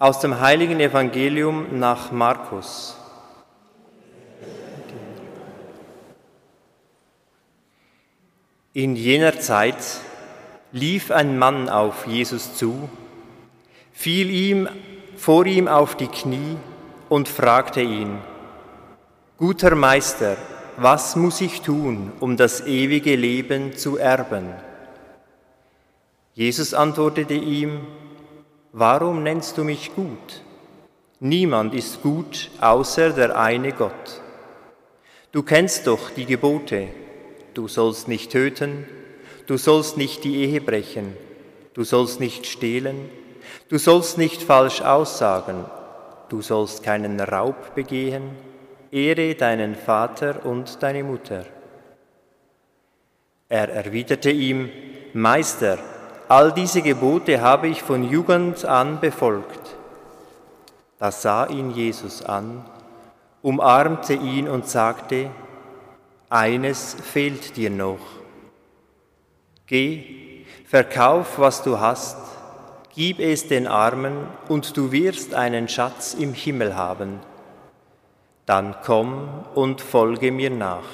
Aus dem heiligen Evangelium nach Markus. In jener Zeit lief ein Mann auf Jesus zu, fiel ihm vor ihm auf die Knie und fragte ihn, Guter Meister, was muss ich tun, um das ewige Leben zu erben? Jesus antwortete ihm, Warum nennst du mich gut? Niemand ist gut außer der eine Gott. Du kennst doch die Gebote. Du sollst nicht töten, du sollst nicht die Ehe brechen, du sollst nicht stehlen, du sollst nicht falsch aussagen, du sollst keinen Raub begehen, ehre deinen Vater und deine Mutter. Er erwiderte ihm, Meister, All diese Gebote habe ich von Jugend an befolgt. Da sah ihn Jesus an, umarmte ihn und sagte, eines fehlt dir noch. Geh, verkauf, was du hast, gib es den Armen, und du wirst einen Schatz im Himmel haben. Dann komm und folge mir nach.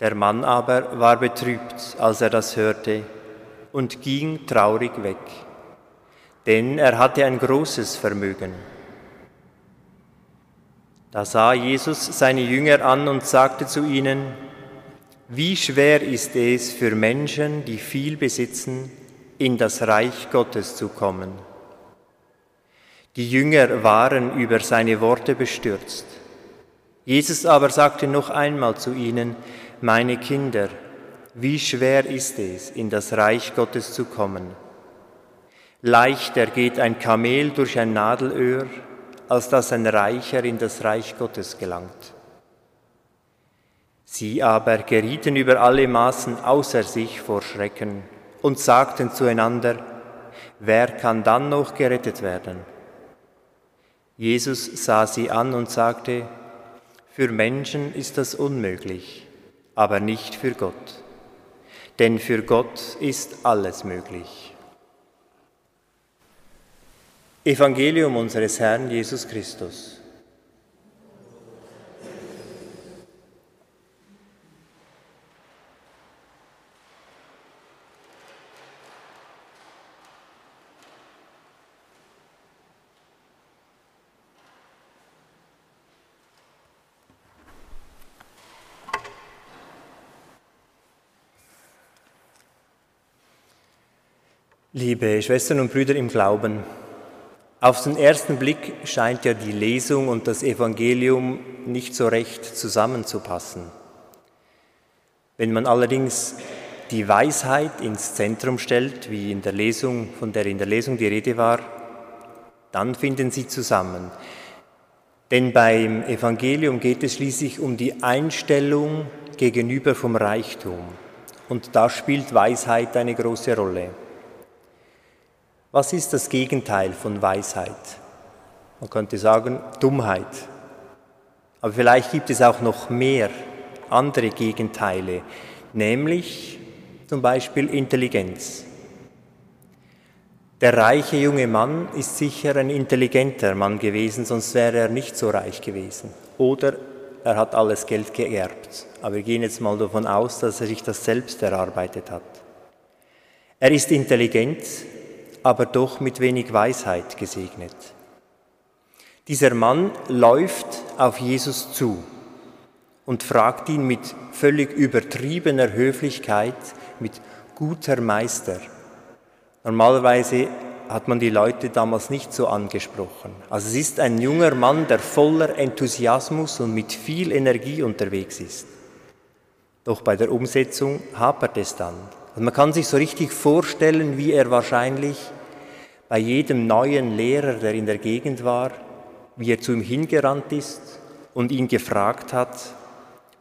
Der Mann aber war betrübt, als er das hörte, und ging traurig weg, denn er hatte ein großes Vermögen. Da sah Jesus seine Jünger an und sagte zu ihnen, wie schwer ist es für Menschen, die viel besitzen, in das Reich Gottes zu kommen. Die Jünger waren über seine Worte bestürzt. Jesus aber sagte noch einmal zu ihnen, meine Kinder, wie schwer ist es, in das Reich Gottes zu kommen. Leichter geht ein Kamel durch ein Nadelöhr, als dass ein Reicher in das Reich Gottes gelangt. Sie aber gerieten über alle Maßen außer sich vor Schrecken und sagten zueinander, wer kann dann noch gerettet werden? Jesus sah sie an und sagte, für Menschen ist das unmöglich aber nicht für Gott. Denn für Gott ist alles möglich. Evangelium unseres Herrn Jesus Christus. Liebe Schwestern und Brüder im Glauben, auf den ersten Blick scheint ja die Lesung und das Evangelium nicht so recht zusammenzupassen. Wenn man allerdings die Weisheit ins Zentrum stellt, wie in der Lesung, von der in der Lesung die Rede war, dann finden sie zusammen. Denn beim Evangelium geht es schließlich um die Einstellung gegenüber vom Reichtum. Und da spielt Weisheit eine große Rolle. Was ist das Gegenteil von Weisheit? Man könnte sagen Dummheit. Aber vielleicht gibt es auch noch mehr andere Gegenteile, nämlich zum Beispiel Intelligenz. Der reiche junge Mann ist sicher ein intelligenter Mann gewesen, sonst wäre er nicht so reich gewesen. Oder er hat alles Geld geerbt. Aber wir gehen jetzt mal davon aus, dass er sich das selbst erarbeitet hat. Er ist intelligent, aber doch mit wenig Weisheit gesegnet. Dieser Mann läuft auf Jesus zu und fragt ihn mit völlig übertriebener Höflichkeit, mit guter Meister. Normalerweise hat man die Leute damals nicht so angesprochen. Also es ist ein junger Mann, der voller Enthusiasmus und mit viel Energie unterwegs ist. Doch bei der Umsetzung hapert es dann. Also man kann sich so richtig vorstellen, wie er wahrscheinlich bei jedem neuen Lehrer, der in der Gegend war, wie er zu ihm hingerannt ist und ihn gefragt hat,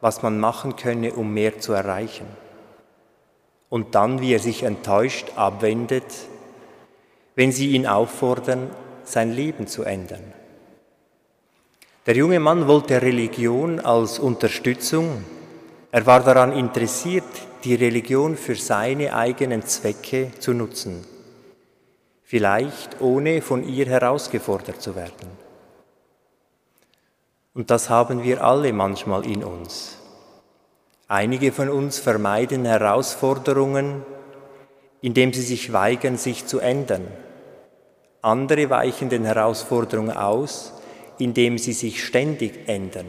was man machen könne, um mehr zu erreichen. Und dann, wie er sich enttäuscht abwendet, wenn sie ihn auffordern, sein Leben zu ändern. Der junge Mann wollte Religion als Unterstützung. Er war daran interessiert, die Religion für seine eigenen Zwecke zu nutzen. vielleicht ohne von ihr herausgefordert zu werden. Und das haben wir alle manchmal in uns. Einige von uns vermeiden Herausforderungen, indem sie sich weigern, sich zu ändern. Andere weichen den Herausforderungen aus, indem sie sich ständig ändern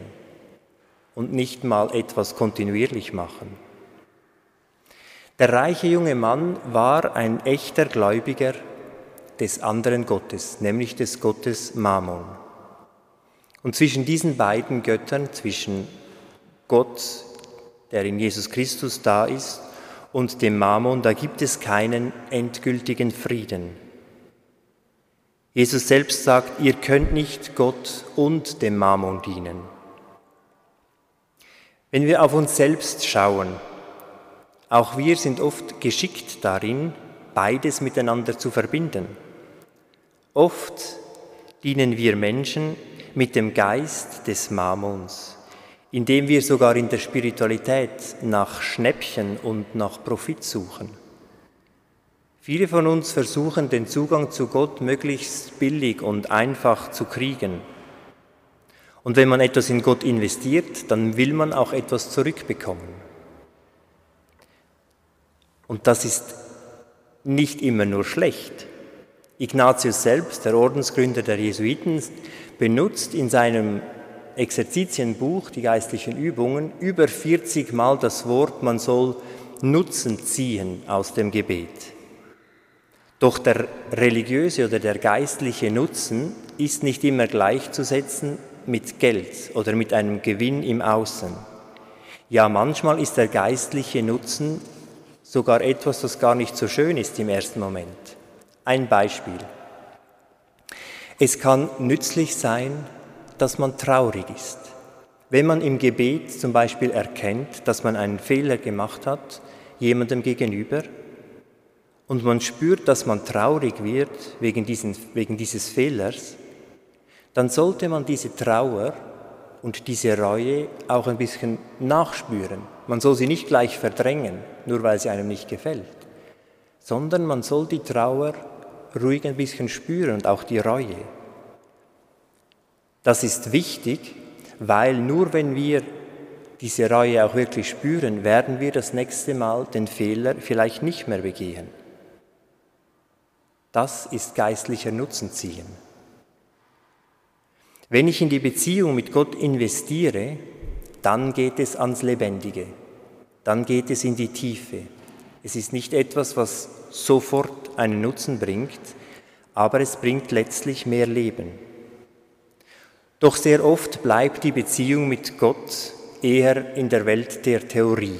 und nicht mal etwas kontinuierlich machen. Der reiche junge Mann war ein echter Gläubiger des anderen Gottes, nämlich des Gottes Mammon. Und zwischen diesen beiden Göttern, zwischen Gott, der in Jesus Christus da ist, und dem Mammon, da gibt es keinen endgültigen Frieden. Jesus selbst sagt, ihr könnt nicht Gott und dem Mammon dienen. Wenn wir auf uns selbst schauen, auch wir sind oft geschickt darin, beides miteinander zu verbinden. Oft dienen wir Menschen mit dem Geist des Mammons, indem wir sogar in der Spiritualität nach Schnäppchen und nach Profit suchen. Viele von uns versuchen den Zugang zu Gott möglichst billig und einfach zu kriegen. Und wenn man etwas in Gott investiert, dann will man auch etwas zurückbekommen. Und das ist nicht immer nur schlecht. Ignatius selbst, der Ordensgründer der Jesuiten, benutzt in seinem Exerzitienbuch, die geistlichen Übungen, über 40 Mal das Wort, man soll Nutzen ziehen aus dem Gebet. Doch der religiöse oder der geistliche Nutzen ist nicht immer gleichzusetzen mit Geld oder mit einem Gewinn im Außen. Ja, manchmal ist der geistliche Nutzen sogar etwas, das gar nicht so schön ist im ersten Moment. Ein Beispiel. Es kann nützlich sein, dass man traurig ist. Wenn man im Gebet zum Beispiel erkennt, dass man einen Fehler gemacht hat, jemandem gegenüber, und man spürt, dass man traurig wird wegen, diesen, wegen dieses Fehlers, dann sollte man diese Trauer und diese Reue auch ein bisschen nachspüren. Man soll sie nicht gleich verdrängen, nur weil sie einem nicht gefällt, sondern man soll die Trauer ruhig ein bisschen spüren und auch die Reue. Das ist wichtig, weil nur wenn wir diese Reue auch wirklich spüren, werden wir das nächste Mal den Fehler vielleicht nicht mehr begehen. Das ist geistlicher Nutzen ziehen. Wenn ich in die Beziehung mit Gott investiere, dann geht es ans Lebendige, dann geht es in die Tiefe. Es ist nicht etwas, was sofort einen Nutzen bringt, aber es bringt letztlich mehr Leben. Doch sehr oft bleibt die Beziehung mit Gott eher in der Welt der Theorie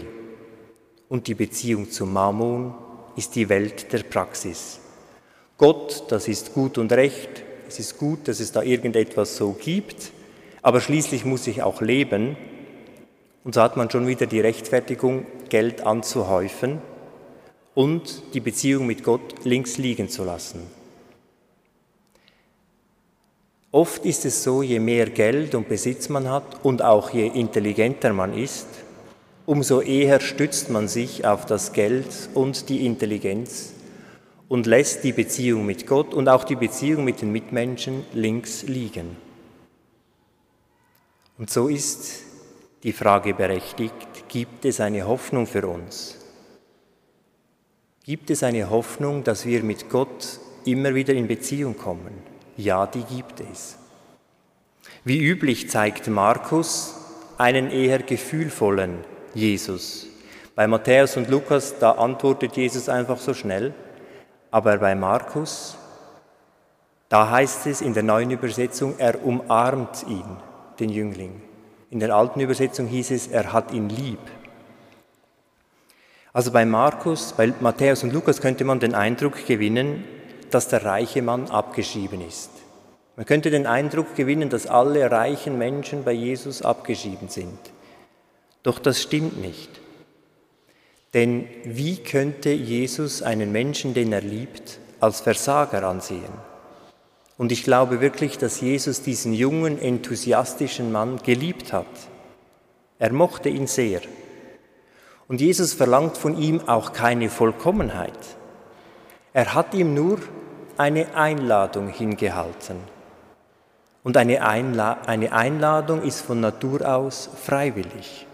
und die Beziehung zu Mammon ist die Welt der Praxis. Gott, das ist gut und recht, es ist gut, dass es da irgendetwas so gibt, aber schließlich muss ich auch leben. Und so hat man schon wieder die Rechtfertigung, Geld anzuhäufen und die Beziehung mit Gott links liegen zu lassen. Oft ist es so, je mehr Geld und Besitz man hat und auch je intelligenter man ist, umso eher stützt man sich auf das Geld und die Intelligenz und lässt die Beziehung mit Gott und auch die Beziehung mit den Mitmenschen links liegen. Und so ist die Frage berechtigt, gibt es eine Hoffnung für uns? Gibt es eine Hoffnung, dass wir mit Gott immer wieder in Beziehung kommen? Ja, die gibt es. Wie üblich zeigt Markus einen eher gefühlvollen Jesus. Bei Matthäus und Lukas, da antwortet Jesus einfach so schnell. Aber bei Markus, da heißt es in der neuen Übersetzung, er umarmt ihn, den Jüngling. In der alten Übersetzung hieß es, er hat ihn lieb. Also bei Markus, bei Matthäus und Lukas könnte man den Eindruck gewinnen, dass der reiche Mann abgeschrieben ist. Man könnte den Eindruck gewinnen, dass alle reichen Menschen bei Jesus abgeschrieben sind. Doch das stimmt nicht. Denn wie könnte Jesus einen Menschen, den er liebt, als Versager ansehen? Und ich glaube wirklich, dass Jesus diesen jungen, enthusiastischen Mann geliebt hat. Er mochte ihn sehr. Und Jesus verlangt von ihm auch keine Vollkommenheit. Er hat ihm nur eine Einladung hingehalten. Und eine, Einla eine Einladung ist von Natur aus freiwillig.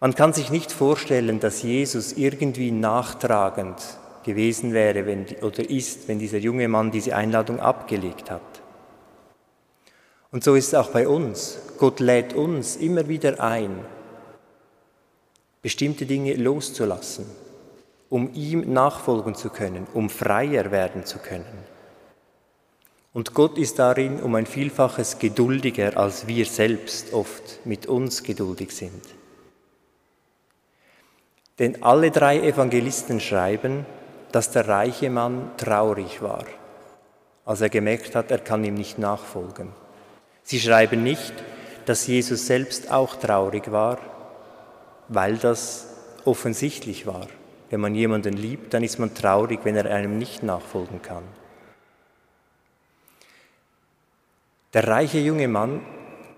Man kann sich nicht vorstellen, dass Jesus irgendwie nachtragend gewesen wäre wenn, oder ist, wenn dieser junge Mann diese Einladung abgelegt hat. Und so ist es auch bei uns. Gott lädt uns immer wieder ein, bestimmte Dinge loszulassen, um ihm nachfolgen zu können, um freier werden zu können. Und Gott ist darin um ein Vielfaches geduldiger, als wir selbst oft mit uns geduldig sind. Denn alle drei Evangelisten schreiben, dass der reiche Mann traurig war, als er gemerkt hat, er kann ihm nicht nachfolgen. Sie schreiben nicht, dass Jesus selbst auch traurig war, weil das offensichtlich war. Wenn man jemanden liebt, dann ist man traurig, wenn er einem nicht nachfolgen kann. Der reiche junge Mann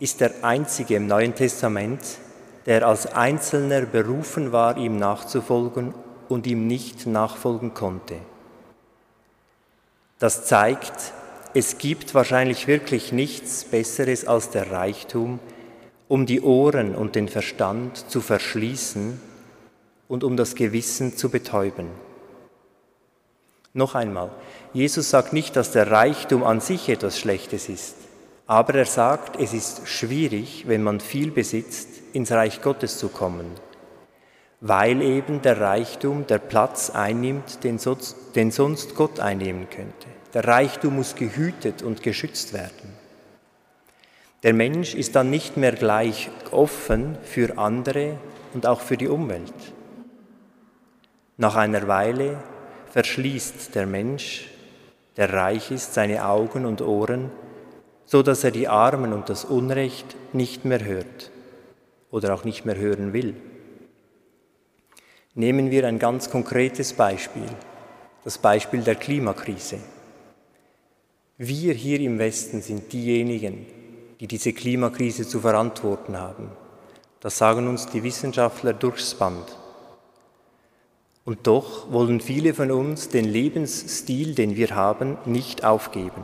ist der einzige im Neuen Testament, der als Einzelner berufen war, ihm nachzufolgen und ihm nicht nachfolgen konnte. Das zeigt, es gibt wahrscheinlich wirklich nichts Besseres als der Reichtum, um die Ohren und den Verstand zu verschließen und um das Gewissen zu betäuben. Noch einmal, Jesus sagt nicht, dass der Reichtum an sich etwas Schlechtes ist, aber er sagt, es ist schwierig, wenn man viel besitzt, ins Reich Gottes zu kommen, weil eben der Reichtum der Platz einnimmt, den sonst Gott einnehmen könnte. Der Reichtum muss gehütet und geschützt werden. Der Mensch ist dann nicht mehr gleich offen für andere und auch für die Umwelt. Nach einer Weile verschließt der Mensch, der reich ist, seine Augen und Ohren, so dass er die Armen und das Unrecht nicht mehr hört oder auch nicht mehr hören will. Nehmen wir ein ganz konkretes Beispiel, das Beispiel der Klimakrise. Wir hier im Westen sind diejenigen, die diese Klimakrise zu verantworten haben. Das sagen uns die Wissenschaftler durchs Band. Und doch wollen viele von uns den Lebensstil, den wir haben, nicht aufgeben.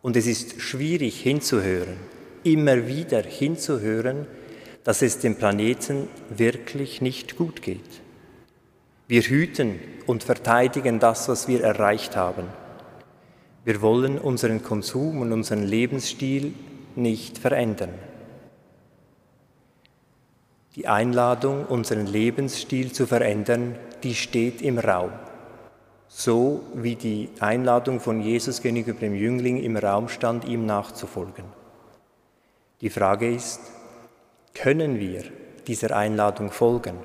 Und es ist schwierig hinzuhören, immer wieder hinzuhören, dass es dem Planeten wirklich nicht gut geht. Wir hüten und verteidigen das, was wir erreicht haben. Wir wollen unseren Konsum und unseren Lebensstil nicht verändern. Die Einladung, unseren Lebensstil zu verändern, die steht im Raum. So wie die Einladung von Jesus gegenüber dem Jüngling im Raum stand, ihm nachzufolgen. Die Frage ist, können wir dieser Einladung folgen?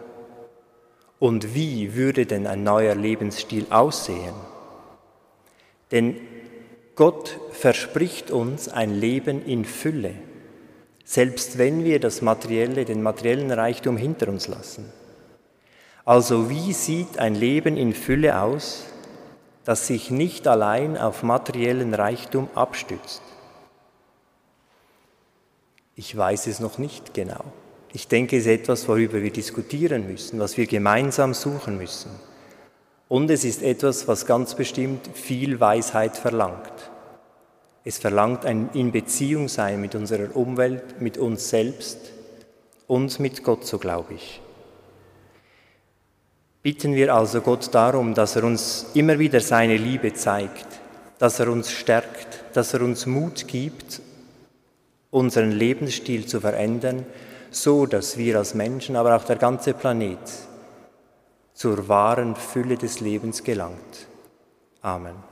Und wie würde denn ein neuer Lebensstil aussehen? Denn Gott verspricht uns ein Leben in Fülle, selbst wenn wir das materielle, den materiellen Reichtum hinter uns lassen. Also wie sieht ein Leben in Fülle aus, das sich nicht allein auf materiellen Reichtum abstützt? Ich weiß es noch nicht genau. Ich denke, es ist etwas, worüber wir diskutieren müssen, was wir gemeinsam suchen müssen. Und es ist etwas, was ganz bestimmt viel Weisheit verlangt. Es verlangt ein in Beziehung sein mit unserer Umwelt, mit uns selbst und mit Gott, so glaube ich. Bitten wir also Gott darum, dass er uns immer wieder seine Liebe zeigt, dass er uns stärkt, dass er uns Mut gibt, unseren Lebensstil zu verändern, so dass wir als Menschen, aber auch der ganze Planet zur wahren Fülle des Lebens gelangt. Amen.